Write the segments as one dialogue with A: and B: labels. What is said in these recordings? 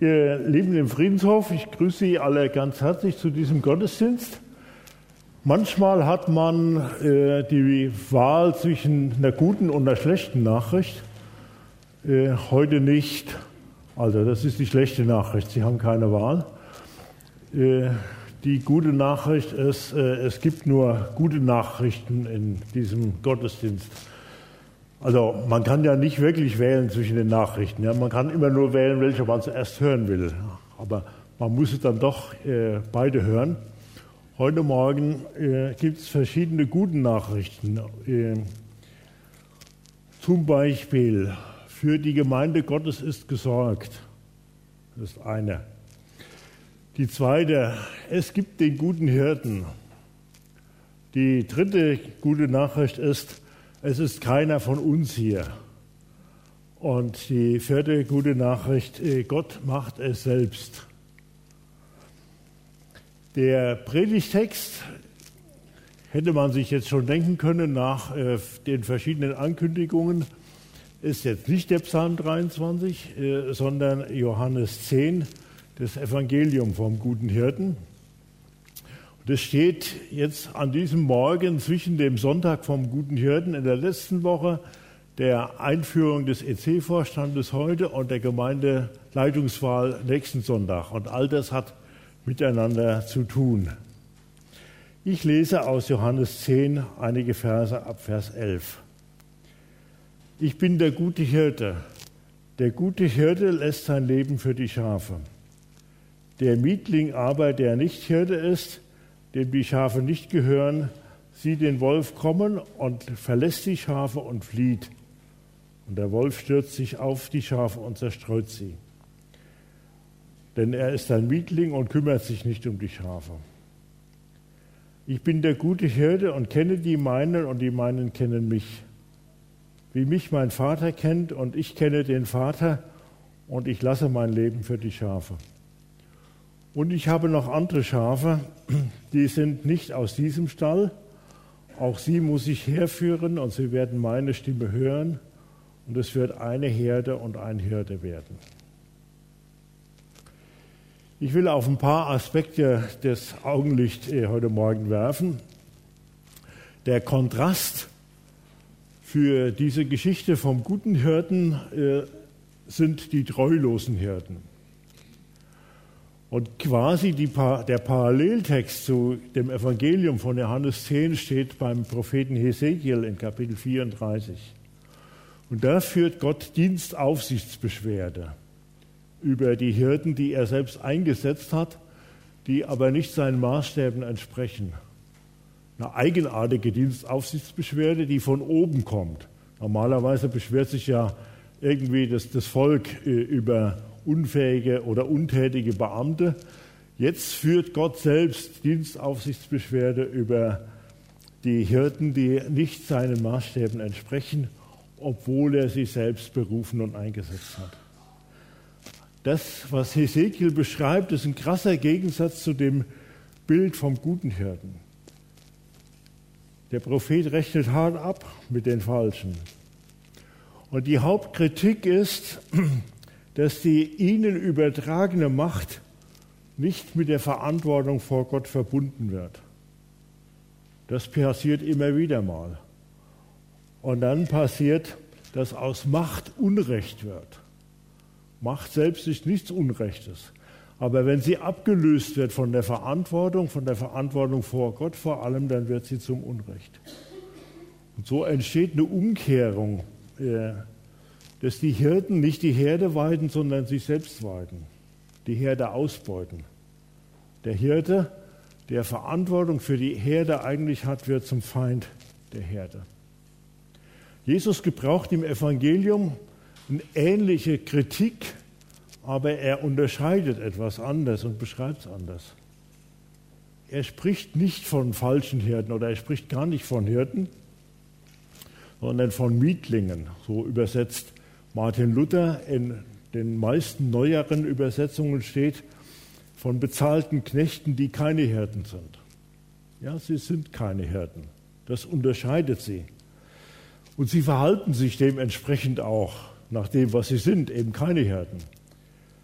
A: Ihr Lieben im Friedenshof, ich grüße Sie alle ganz herzlich zu diesem Gottesdienst. Manchmal hat man äh, die Wahl zwischen einer guten und einer schlechten Nachricht. Äh, heute nicht. Also das ist die schlechte Nachricht. Sie haben keine Wahl. Äh, die gute Nachricht ist, äh, es gibt nur gute Nachrichten in diesem Gottesdienst. Also man kann ja nicht wirklich wählen zwischen den Nachrichten. Ja? Man kann immer nur wählen, welche man zuerst hören will. Aber man muss es dann doch äh, beide hören. Heute Morgen äh, gibt es verschiedene gute Nachrichten. Äh, zum Beispiel, für die Gemeinde Gottes ist gesorgt. Das ist eine. Die zweite, es gibt den guten Hirten. Die dritte gute Nachricht ist, es ist keiner von uns hier. Und die vierte gute Nachricht, äh, Gott macht es selbst. Der Predigtext hätte man sich jetzt schon denken können nach äh, den verschiedenen Ankündigungen, ist jetzt nicht der Psalm 23, äh, sondern Johannes 10, das Evangelium vom guten Hirten. Das steht jetzt an diesem Morgen zwischen dem Sonntag vom Guten Hirten in der letzten Woche, der Einführung des EC-Vorstandes heute und der Gemeindeleitungswahl nächsten Sonntag. Und all das hat miteinander zu tun. Ich lese aus Johannes 10 einige Verse ab Vers 11. Ich bin der gute Hirte. Der gute Hirte lässt sein Leben für die Schafe. Der Mietling aber, der nicht Hirte ist, dem die Schafe nicht gehören, sieht den Wolf kommen und verlässt die Schafe und flieht. Und der Wolf stürzt sich auf die Schafe und zerstreut sie. Denn er ist ein Mietling und kümmert sich nicht um die Schafe. Ich bin der gute Hirte und kenne die meinen und die meinen kennen mich. Wie mich mein Vater kennt und ich kenne den Vater und ich lasse mein Leben für die Schafe. Und ich habe noch andere Schafe, die sind nicht aus diesem Stall. Auch sie muss ich herführen und sie werden meine Stimme hören. Und es wird eine Herde und ein Hirte werden. Ich will auf ein paar Aspekte des Augenlichts äh, heute Morgen werfen. Der Kontrast für diese Geschichte vom guten Hirten äh, sind die treulosen Hirten. Und quasi die, der Paralleltext zu dem Evangelium von Johannes 10 steht beim Propheten Hesekiel in Kapitel 34. Und da führt Gott Dienstaufsichtsbeschwerde über die Hirten, die er selbst eingesetzt hat, die aber nicht seinen Maßstäben entsprechen. Eine eigenartige Dienstaufsichtsbeschwerde, die von oben kommt. Normalerweise beschwert sich ja irgendwie das, das Volk äh, über unfähige oder untätige Beamte. Jetzt führt Gott selbst Dienstaufsichtsbeschwerde über die Hirten, die nicht seinen Maßstäben entsprechen, obwohl er sie selbst berufen und eingesetzt hat. Das, was Hesekiel beschreibt, ist ein krasser Gegensatz zu dem Bild vom guten Hirten. Der Prophet rechnet hart ab mit den Falschen. Und die Hauptkritik ist, dass die ihnen übertragene Macht nicht mit der Verantwortung vor Gott verbunden wird. Das passiert immer wieder mal. Und dann passiert, dass aus Macht Unrecht wird. Macht selbst ist nichts Unrechtes. Aber wenn sie abgelöst wird von der Verantwortung, von der Verantwortung vor Gott vor allem, dann wird sie zum Unrecht. Und so entsteht eine Umkehrung äh, dass die Hirten nicht die Herde weiden, sondern sich selbst weiden, die Herde ausbeuten. Der Hirte, der Verantwortung für die Herde eigentlich hat, wird zum Feind der Herde. Jesus gebraucht im Evangelium eine ähnliche Kritik, aber er unterscheidet etwas anders und beschreibt es anders. Er spricht nicht von falschen Hirten oder er spricht gar nicht von Hirten, sondern von Mietlingen, so übersetzt Martin Luther in den meisten neueren Übersetzungen steht von bezahlten Knechten, die keine Hirten sind. Ja, sie sind keine Hirten. Das unterscheidet sie. Und sie verhalten sich dementsprechend auch nach dem, was sie sind, eben keine Hirten.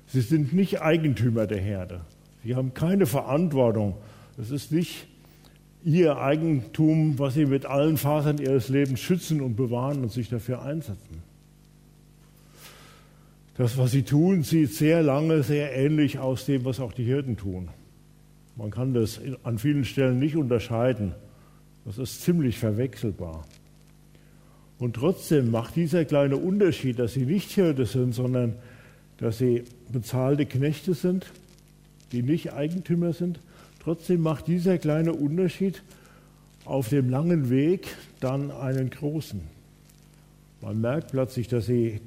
A: Sie sind nicht Eigentümer der Herde. Sie haben keine Verantwortung. Es ist nicht ihr Eigentum, was sie mit allen Fasern ihres Lebens schützen und bewahren und sich dafür einsetzen. Das, was sie tun, sieht sehr lange sehr ähnlich aus dem, was auch die Hirten tun. Man kann das an vielen Stellen nicht unterscheiden. Das ist ziemlich verwechselbar. Und trotzdem macht dieser kleine Unterschied, dass sie nicht Hirte sind, sondern dass sie bezahlte Knechte sind, die nicht Eigentümer sind, trotzdem macht dieser kleine Unterschied auf dem langen Weg dann einen großen. Man merkt plötzlich, dass sie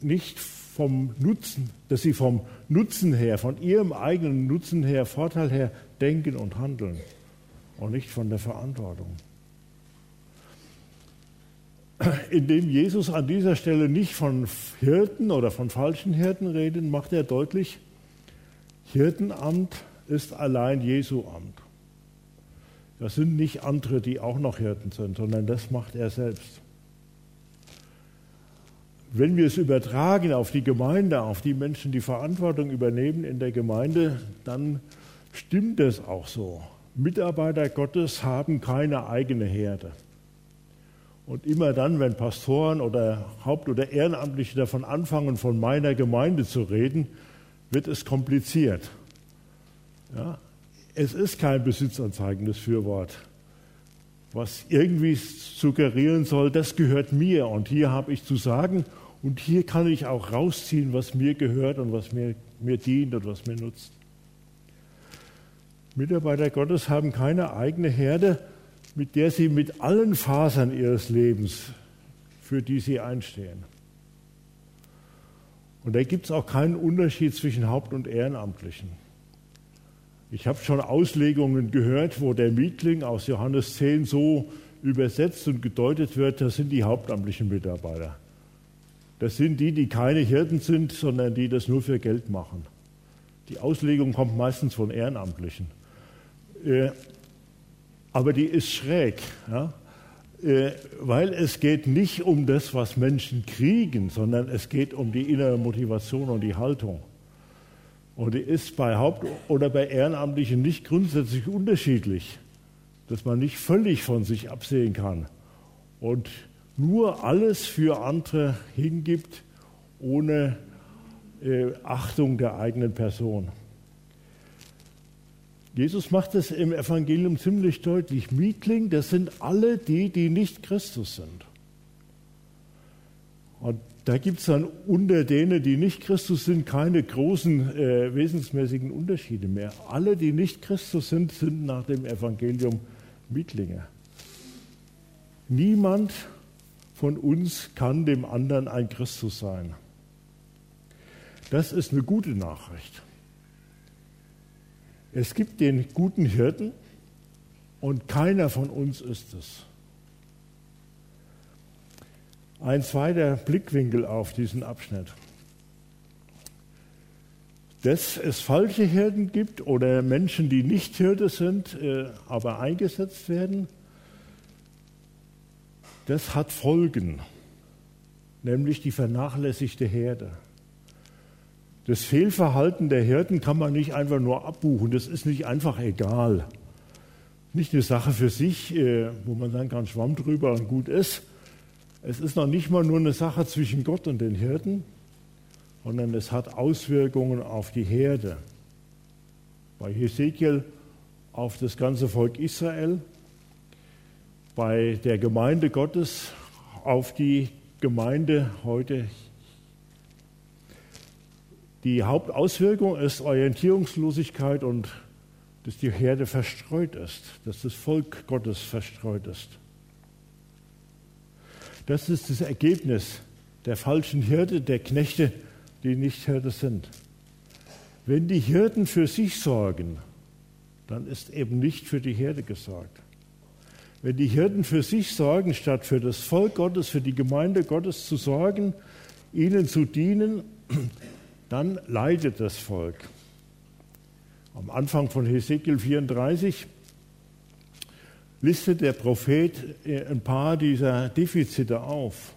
A: nicht vom Nutzen, dass sie vom Nutzen her, von ihrem eigenen Nutzen her, Vorteil her denken und handeln und nicht von der Verantwortung. Indem Jesus an dieser Stelle nicht von Hirten oder von falschen Hirten redet, macht er deutlich, Hirtenamt ist allein Jesu Amt. Das sind nicht andere, die auch noch Hirten sind, sondern das macht er selbst. Wenn wir es übertragen auf die Gemeinde, auf die Menschen, die Verantwortung übernehmen in der Gemeinde, dann stimmt es auch so. Mitarbeiter Gottes haben keine eigene Herde. Und immer dann, wenn Pastoren oder Haupt- oder Ehrenamtliche davon anfangen, von meiner Gemeinde zu reden, wird es kompliziert. Ja? Es ist kein besitzanzeigendes Fürwort, was irgendwie suggerieren soll, das gehört mir und hier habe ich zu sagen und hier kann ich auch rausziehen, was mir gehört und was mir, mir dient und was mir nutzt. Mitarbeiter Gottes haben keine eigene Herde, mit der sie mit allen Fasern ihres Lebens, für die sie einstehen. Und da gibt es auch keinen Unterschied zwischen Haupt- und Ehrenamtlichen. Ich habe schon Auslegungen gehört, wo der Mietling aus Johannes 10 so übersetzt und gedeutet wird, das sind die hauptamtlichen Mitarbeiter. Das sind die, die keine Hirten sind, sondern die das nur für Geld machen. Die Auslegung kommt meistens von Ehrenamtlichen. Äh, aber die ist schräg, ja? Äh, weil es geht nicht um das, was Menschen kriegen, sondern es geht um die innere Motivation und die Haltung. Und die ist bei Haupt- oder bei Ehrenamtlichen nicht grundsätzlich unterschiedlich, dass man nicht völlig von sich absehen kann. Und nur alles für andere hingibt, ohne äh, Achtung der eigenen Person. Jesus macht es im Evangelium ziemlich deutlich. Mietling, das sind alle die, die nicht Christus sind. Und da gibt es dann unter denen, die nicht Christus sind, keine großen äh, wesensmäßigen Unterschiede mehr. Alle, die nicht Christus sind, sind nach dem Evangelium Mietlinge. Niemand von uns kann dem anderen ein Christus sein. Das ist eine gute Nachricht. Es gibt den guten Hirten und keiner von uns ist es. Ein zweiter Blickwinkel auf diesen Abschnitt. Dass es falsche Hirten gibt oder Menschen, die nicht Hirte sind, äh, aber eingesetzt werden, das hat Folgen, nämlich die vernachlässigte Herde. Das Fehlverhalten der Hirten kann man nicht einfach nur abbuchen, das ist nicht einfach egal. Nicht eine Sache für sich, äh, wo man sagen kann, Schwamm drüber und gut ist. Es ist noch nicht mal nur eine Sache zwischen Gott und den Hirten, sondern es hat Auswirkungen auf die Herde. Bei Hesekiel auf das ganze Volk Israel bei der Gemeinde Gottes auf die Gemeinde heute. Die Hauptauswirkung ist Orientierungslosigkeit und dass die Herde verstreut ist, dass das Volk Gottes verstreut ist. Das ist das Ergebnis der falschen Hirte, der Knechte, die nicht Hirte sind. Wenn die Hirten für sich sorgen, dann ist eben nicht für die Herde gesorgt. Wenn die Hirten für sich sorgen, statt für das Volk Gottes, für die Gemeinde Gottes zu sorgen, ihnen zu dienen, dann leidet das Volk. Am Anfang von Hesekiel 34 listet der Prophet äh, ein paar dieser Defizite auf.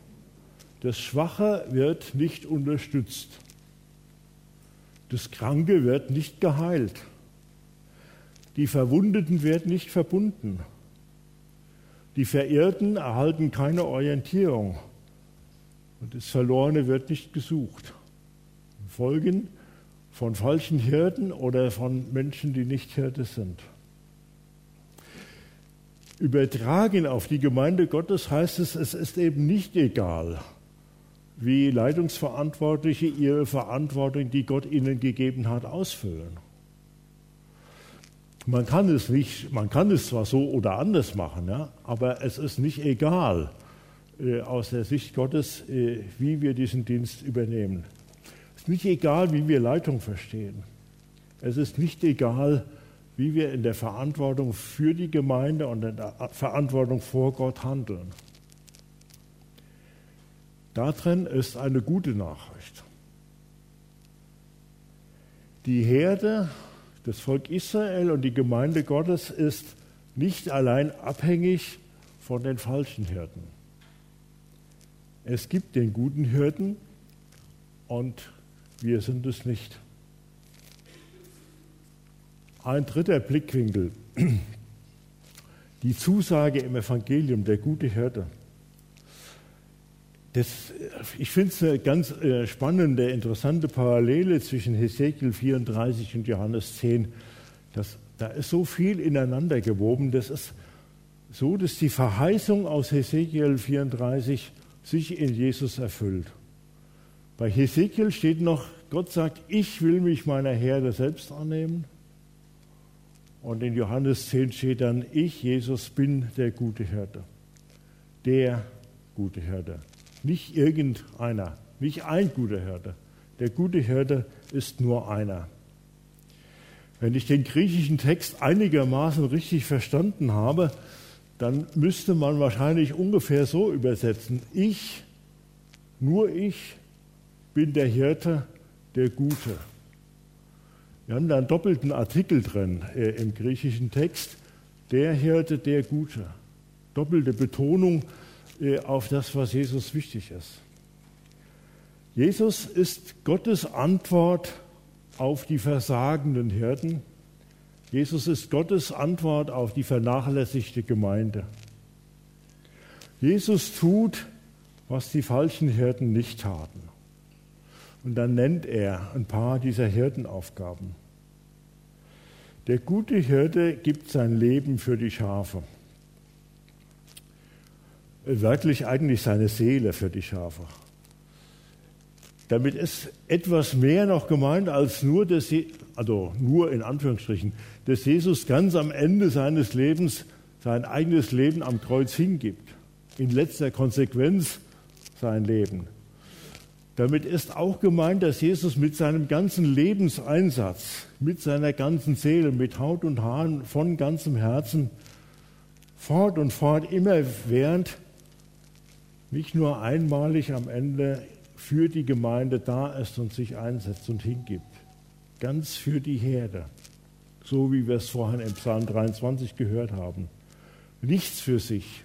A: Das Schwache wird nicht unterstützt. Das Kranke wird nicht geheilt. Die Verwundeten werden nicht verbunden. Die Verirrten erhalten keine Orientierung. Und das Verlorene wird nicht gesucht. Folgen von falschen Hirten oder von Menschen, die nicht Hirte sind. Übertragen auf die Gemeinde Gottes heißt es, es ist eben nicht egal, wie Leitungsverantwortliche ihre Verantwortung, die Gott ihnen gegeben hat, ausfüllen. Man kann es nicht, man kann es zwar so oder anders machen, ja, aber es ist nicht egal äh, aus der Sicht Gottes, äh, wie wir diesen Dienst übernehmen. Es ist nicht egal, wie wir Leitung verstehen. Es ist nicht egal, wie wir in der Verantwortung für die Gemeinde und in der Verantwortung vor Gott handeln. Darin ist eine gute Nachricht. Die Herde, das Volk Israel und die Gemeinde Gottes ist nicht allein abhängig von den falschen Hirten. Es gibt den guten Hirten und wir sind es nicht. Ein dritter Blickwinkel, die Zusage im Evangelium, der gute Hirte. Das, ich finde es eine ganz äh, spannende, interessante Parallele zwischen Hesekiel 34 und Johannes 10. Das, da ist so viel ineinander gewoben. Das ist so, dass die Verheißung aus Hesekiel 34 sich in Jesus erfüllt. Bei Hesekiel steht noch, Gott sagt, ich will mich meiner Herde selbst annehmen. Und in Johannes 10 steht dann, ich, Jesus, bin der gute Hirte. Der gute Hirte. Nicht irgendeiner, nicht ein guter Hirte. Der gute Hirte ist nur einer. Wenn ich den griechischen Text einigermaßen richtig verstanden habe, dann müsste man wahrscheinlich ungefähr so übersetzen. Ich, nur ich, bin der Hirte, der Gute. Wir haben da einen doppelten Artikel drin äh, im griechischen Text. Der Hirte, der Gute. Doppelte Betonung äh, auf das, was Jesus wichtig ist. Jesus ist Gottes Antwort auf die versagenden Hirten. Jesus ist Gottes Antwort auf die vernachlässigte Gemeinde. Jesus tut, was die falschen Hirten nicht taten. Und dann nennt er ein paar dieser Hirtenaufgaben. Der gute Hirte gibt sein Leben für die Schafe. Wörtlich eigentlich seine Seele für die Schafe. Damit ist etwas mehr noch gemeint als nur, sie, also nur in Anführungsstrichen, dass Jesus ganz am Ende seines Lebens sein eigenes Leben am Kreuz hingibt. In letzter Konsequenz sein Leben. Damit ist auch gemeint, dass Jesus mit seinem ganzen Lebenseinsatz, mit seiner ganzen Seele, mit Haut und Haaren, von ganzem Herzen fort und fort immer während, nicht nur einmalig am Ende für die Gemeinde da ist und sich einsetzt und hingibt. Ganz für die Herde, so wie wir es vorhin im Psalm 23 gehört haben. Nichts für sich,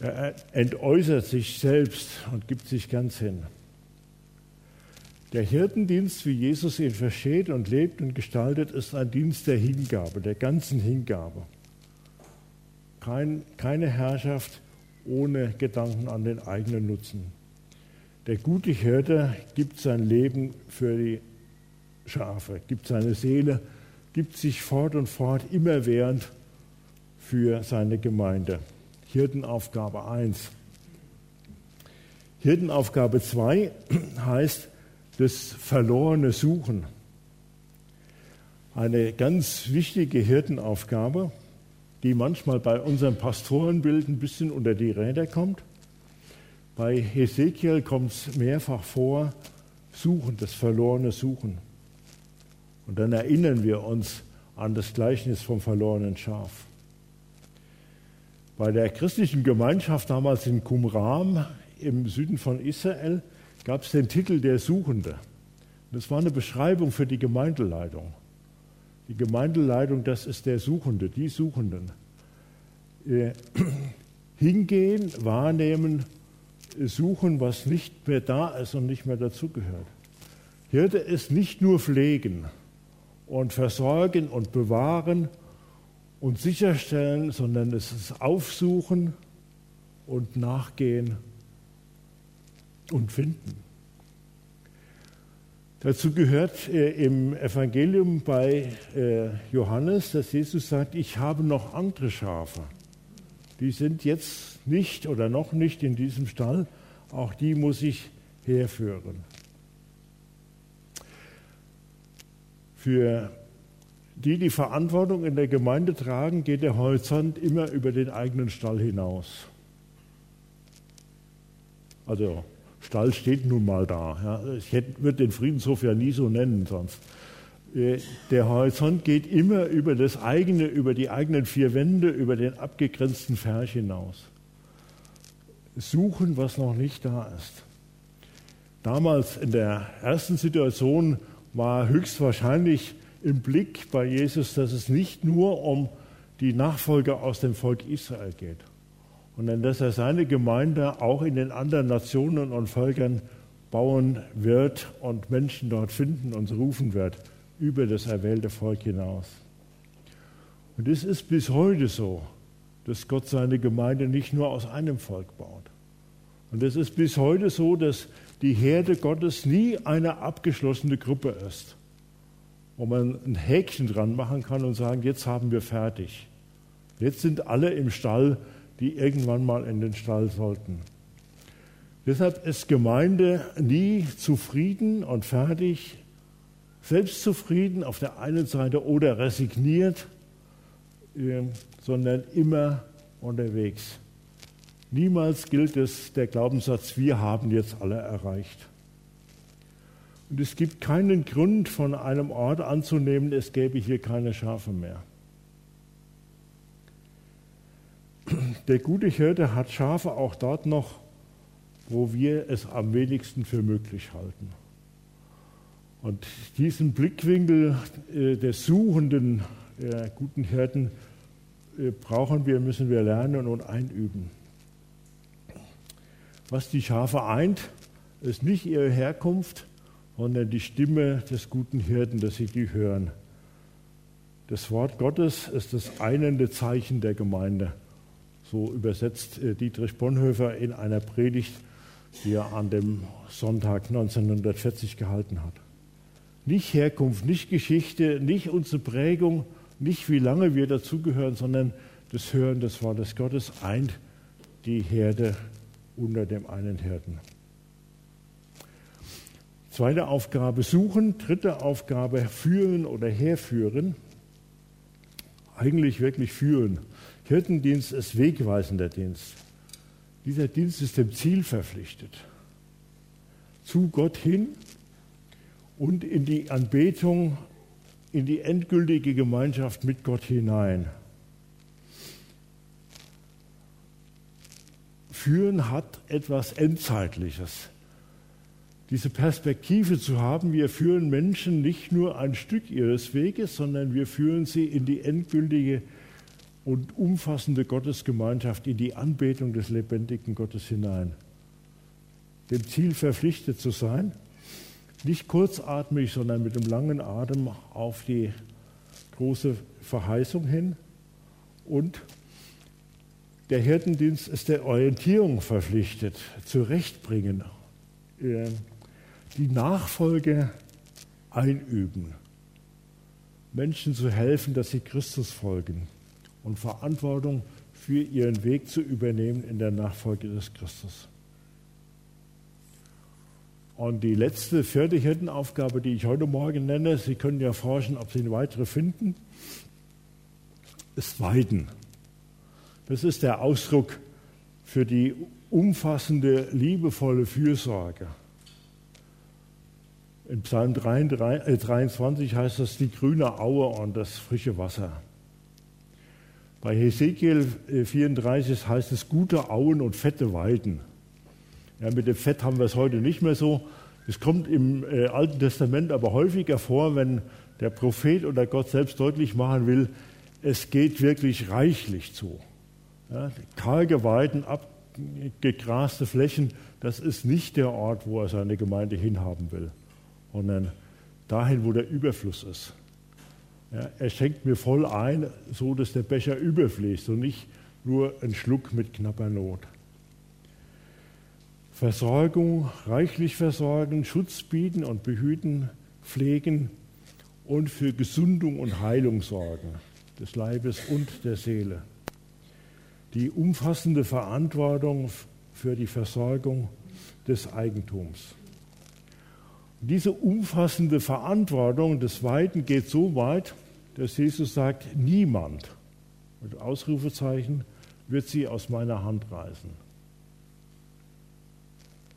A: er entäußert sich selbst und gibt sich ganz hin. Der Hirtendienst, wie Jesus ihn versteht und lebt und gestaltet, ist ein Dienst der Hingabe, der ganzen Hingabe. Kein, keine Herrschaft ohne Gedanken an den eigenen Nutzen. Der gute Hirte gibt sein Leben für die Schafe, gibt seine Seele, gibt sich fort und fort immerwährend für seine Gemeinde. Hirtenaufgabe 1. Hirtenaufgabe 2 heißt das verlorene Suchen. Eine ganz wichtige Hirtenaufgabe, die manchmal bei unserem Pastorenbild ein bisschen unter die Räder kommt. Bei Hesekiel kommt es mehrfach vor, Suchen, das verlorene Suchen. Und dann erinnern wir uns an das Gleichnis vom verlorenen Schaf. Bei der christlichen Gemeinschaft damals in Qumran im Süden von Israel gab es den Titel der Suchende. Das war eine Beschreibung für die Gemeindeleitung. Die Gemeindeleitung, das ist der Suchende, die Suchenden. Äh, hingehen, wahrnehmen, suchen, was nicht mehr da ist und nicht mehr dazugehört. Hirte ist nicht nur pflegen und versorgen und bewahren und sicherstellen, sondern es ist aufsuchen und nachgehen und finden. Dazu gehört äh, im Evangelium bei äh, Johannes, dass Jesus sagt, ich habe noch andere Schafe. Die sind jetzt nicht oder noch nicht in diesem Stall, auch die muss ich herführen. Für die die Verantwortung in der Gemeinde tragen, geht der Horizont immer über den eigenen Stall hinaus. Also Stall steht nun mal da. Ja. Ich würde den Friedenshof ja nie so nennen sonst. Äh, der Horizont geht immer über das eigene, über die eigenen vier Wände, über den abgegrenzten Ferch hinaus. Suchen, was noch nicht da ist. Damals in der ersten Situation war höchstwahrscheinlich im Blick bei Jesus, dass es nicht nur um die Nachfolger aus dem Volk Israel geht, sondern dass er seine Gemeinde auch in den anderen Nationen und Völkern bauen wird und Menschen dort finden und rufen wird über das erwählte Volk hinaus. Und es ist bis heute so, dass Gott seine Gemeinde nicht nur aus einem Volk baut. Und es ist bis heute so, dass die Herde Gottes nie eine abgeschlossene Gruppe ist, wo man ein Häkchen dran machen kann und sagen, jetzt haben wir fertig. Jetzt sind alle im Stall, die irgendwann mal in den Stall sollten. Deshalb ist Gemeinde nie zufrieden und fertig, selbstzufrieden auf der einen Seite oder resigniert, ähm, sondern immer unterwegs. Niemals gilt es der Glaubenssatz, wir haben jetzt alle erreicht. Und es gibt keinen Grund von einem Ort anzunehmen, es gäbe hier keine Schafe mehr. Der gute Hirte hat Schafe auch dort noch, wo wir es am wenigsten für möglich halten. Und diesen Blickwinkel äh, des suchenden äh, guten Hirten äh, brauchen wir, müssen wir lernen und einüben. Was die Schafe eint, ist nicht ihre Herkunft, sondern die Stimme des guten Hirten, dass sie die hören. Das Wort Gottes ist das einende Zeichen der Gemeinde. So übersetzt äh, Dietrich Bonhoeffer in einer Predigt, die er an dem Sonntag 1940 gehalten hat. Nicht Herkunft, nicht Geschichte, nicht unsere Prägung, nicht wie lange wir dazugehören, sondern das Hören des Wortes Gottes eint die Herde unter dem einen Hirten. Zweite Aufgabe suchen, dritte Aufgabe führen oder herführen. Eigentlich wirklich führen. Hirtendienst ist wegweisender Dienst. Dieser Dienst ist dem Ziel verpflichtet. Zu Gott hin und in die Anbetung, in die endgültige Gemeinschaft mit Gott hinein. Führen hat etwas Endzeitliches. Diese Perspektive zu haben, wir führen Menschen nicht nur ein Stück ihres Weges, sondern wir führen sie in die endgültige und umfassende Gottesgemeinschaft, in die Anbetung des lebendigen Gottes hinein. Dem Ziel verpflichtet zu sein nicht kurzatmig, sondern mit dem langen Atem auf die große Verheißung hin. Und der Hirtendienst ist der Orientierung verpflichtet, zurechtbringen, die Nachfolge einüben, Menschen zu helfen, dass sie Christus folgen und Verantwortung für ihren Weg zu übernehmen in der Nachfolge des Christus. Und die letzte, vierte Hirtenaufgabe, die ich heute Morgen nenne, Sie können ja forschen, ob Sie eine weitere finden, ist Weiden. Das ist der Ausdruck für die umfassende, liebevolle Fürsorge. In Psalm 23 äh, heißt das die grüne Aue und das frische Wasser. Bei Hesekiel 34 äh, heißt es gute Auen und fette Weiden. Ja, mit dem Fett haben wir es heute nicht mehr so. Es kommt im äh, Alten Testament aber häufiger vor, wenn der Prophet oder Gott selbst deutlich machen will, es geht wirklich reichlich zu. Ja, karge Weiden, abgegraste Flächen, das ist nicht der Ort, wo er seine Gemeinde hinhaben will. Sondern dahin, wo der Überfluss ist. Ja, er schenkt mir voll ein, so dass der Becher überfließt und nicht nur ein Schluck mit knapper Not. Versorgung, reichlich versorgen, Schutz bieten und behüten, pflegen und für Gesundung und Heilung sorgen des Leibes und der Seele. Die umfassende Verantwortung für die Versorgung des Eigentums. Diese umfassende Verantwortung des Weiten geht so weit, dass Jesus sagt, niemand, mit Ausrufezeichen, wird sie aus meiner Hand reißen.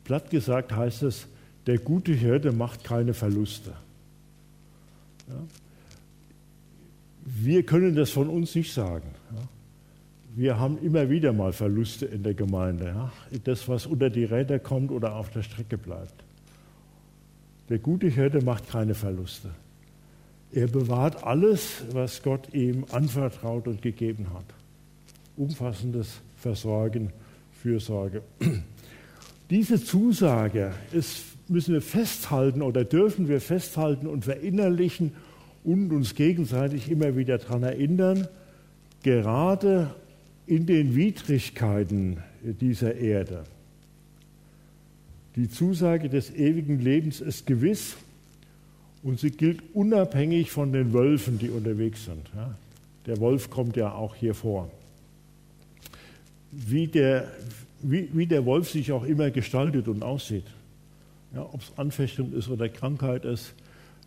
A: Platt gesagt heißt es, der gute Hirte macht keine Verluste. Ja? Wir können das von uns nicht sagen. Ja? Wir haben immer wieder mal Verluste in der Gemeinde. Ja? Das, was unter die Räder kommt oder auf der Strecke bleibt. Der gute Hirte macht keine Verluste. Er bewahrt alles, was Gott ihm anvertraut und gegeben hat. Umfassendes Versorgen, Fürsorge. Diese Zusage ist, müssen wir festhalten oder dürfen wir festhalten und verinnerlichen und uns gegenseitig immer wieder daran erinnern, gerade in den Widrigkeiten dieser Erde. Die Zusage des ewigen Lebens ist gewiss und sie gilt unabhängig von den Wölfen, die unterwegs sind. Der Wolf kommt ja auch hier vor. Wie der, wie, wie der Wolf sich auch immer gestaltet und aussieht. Ja, Ob es Anfechtung ist oder Krankheit ist,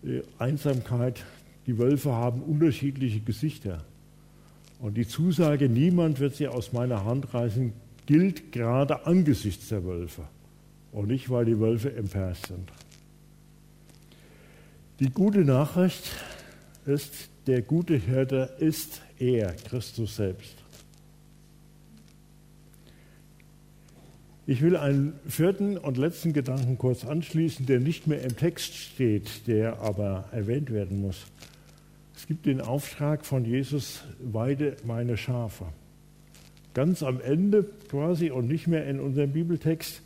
A: äh, Einsamkeit. Die Wölfe haben unterschiedliche Gesichter. Und die Zusage, niemand wird sie aus meiner Hand reißen, gilt gerade angesichts der Wölfe und nicht, weil die Wölfe im Pers sind. Die gute Nachricht ist, der gute Hirte ist er, Christus selbst. Ich will einen vierten und letzten Gedanken kurz anschließen, der nicht mehr im Text steht, der aber erwähnt werden muss. Es gibt den Auftrag von Jesus, weide meine Schafe. Ganz am Ende quasi und nicht mehr in unserem Bibeltext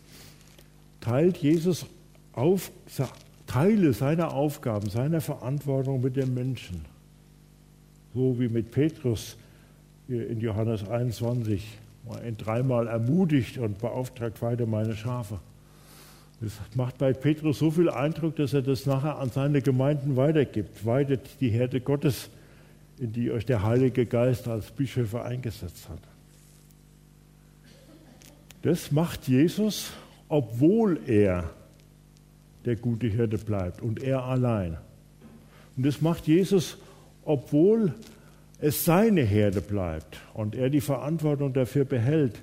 A: teilt Jesus auf, Teile seiner Aufgaben, seiner Verantwortung mit den Menschen. So wie mit Petrus in Johannes 21 ihn dreimal ermutigt und beauftragt, weide meine Schafe. Das macht bei Petrus so viel Eindruck, dass er das nachher an seine Gemeinden weitergibt. Weidet die Herde Gottes, in die euch der Heilige Geist als Bischöfe eingesetzt hat. Das macht Jesus, obwohl er der gute Hirte bleibt und er allein. Und das macht Jesus, obwohl es seine Herde bleibt und er die Verantwortung dafür behält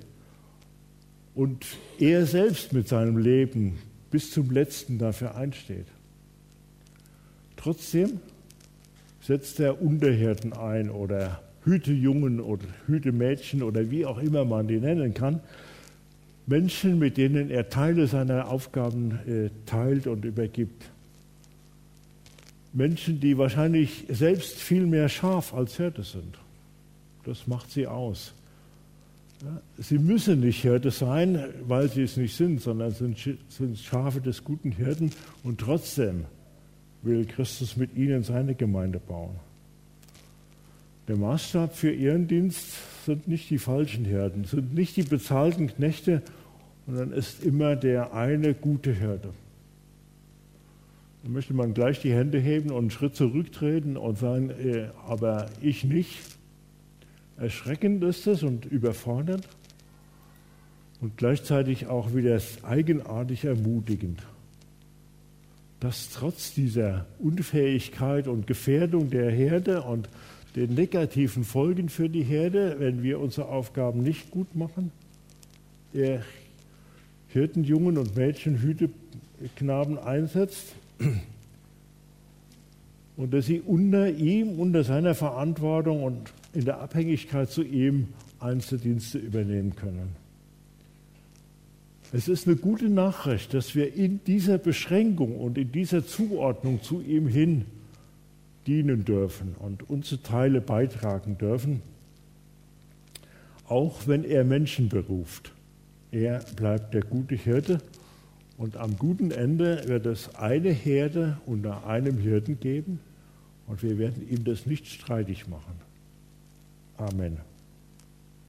A: und er selbst mit seinem Leben bis zum letzten dafür einsteht. Trotzdem setzt er Unterhirten ein oder Hütejungen oder Hütemädchen oder wie auch immer man die nennen kann. Menschen, mit denen er Teile seiner Aufgaben äh, teilt und übergibt. Menschen, die wahrscheinlich selbst viel mehr Schaf als Hirte sind. Das macht sie aus. Sie müssen nicht Hirte sein, weil sie es nicht sind, sondern sind, sind Schafe des guten Hirten und trotzdem will Christus mit ihnen seine Gemeinde bauen. Der Maßstab für ihren Dienst sind nicht die falschen Hirten, sind nicht die bezahlten Knechte, sondern ist immer der eine gute Hirte. Da möchte man gleich die Hände heben und einen Schritt zurücktreten und sagen, äh, aber ich nicht. Erschreckend ist es und überfordernd und gleichzeitig auch wieder eigenartig ermutigend, dass trotz dieser Unfähigkeit und Gefährdung der Herde und den negativen Folgen für die Herde, wenn wir unsere Aufgaben nicht gut machen, er Hirtenjungen und Mädchen, Hüteknaben einsetzt und dass sie unter ihm, unter seiner Verantwortung und in der Abhängigkeit zu ihm Einzeldienste übernehmen können. Es ist eine gute Nachricht, dass wir in dieser Beschränkung und in dieser Zuordnung zu ihm hin dienen dürfen und unsere Teile beitragen dürfen, auch wenn er Menschen beruft. Er bleibt der gute Hirte Und am guten Ende wird es eine Herde unter einem Hirten geben und wir werden ihm das nicht streitig machen. Amen.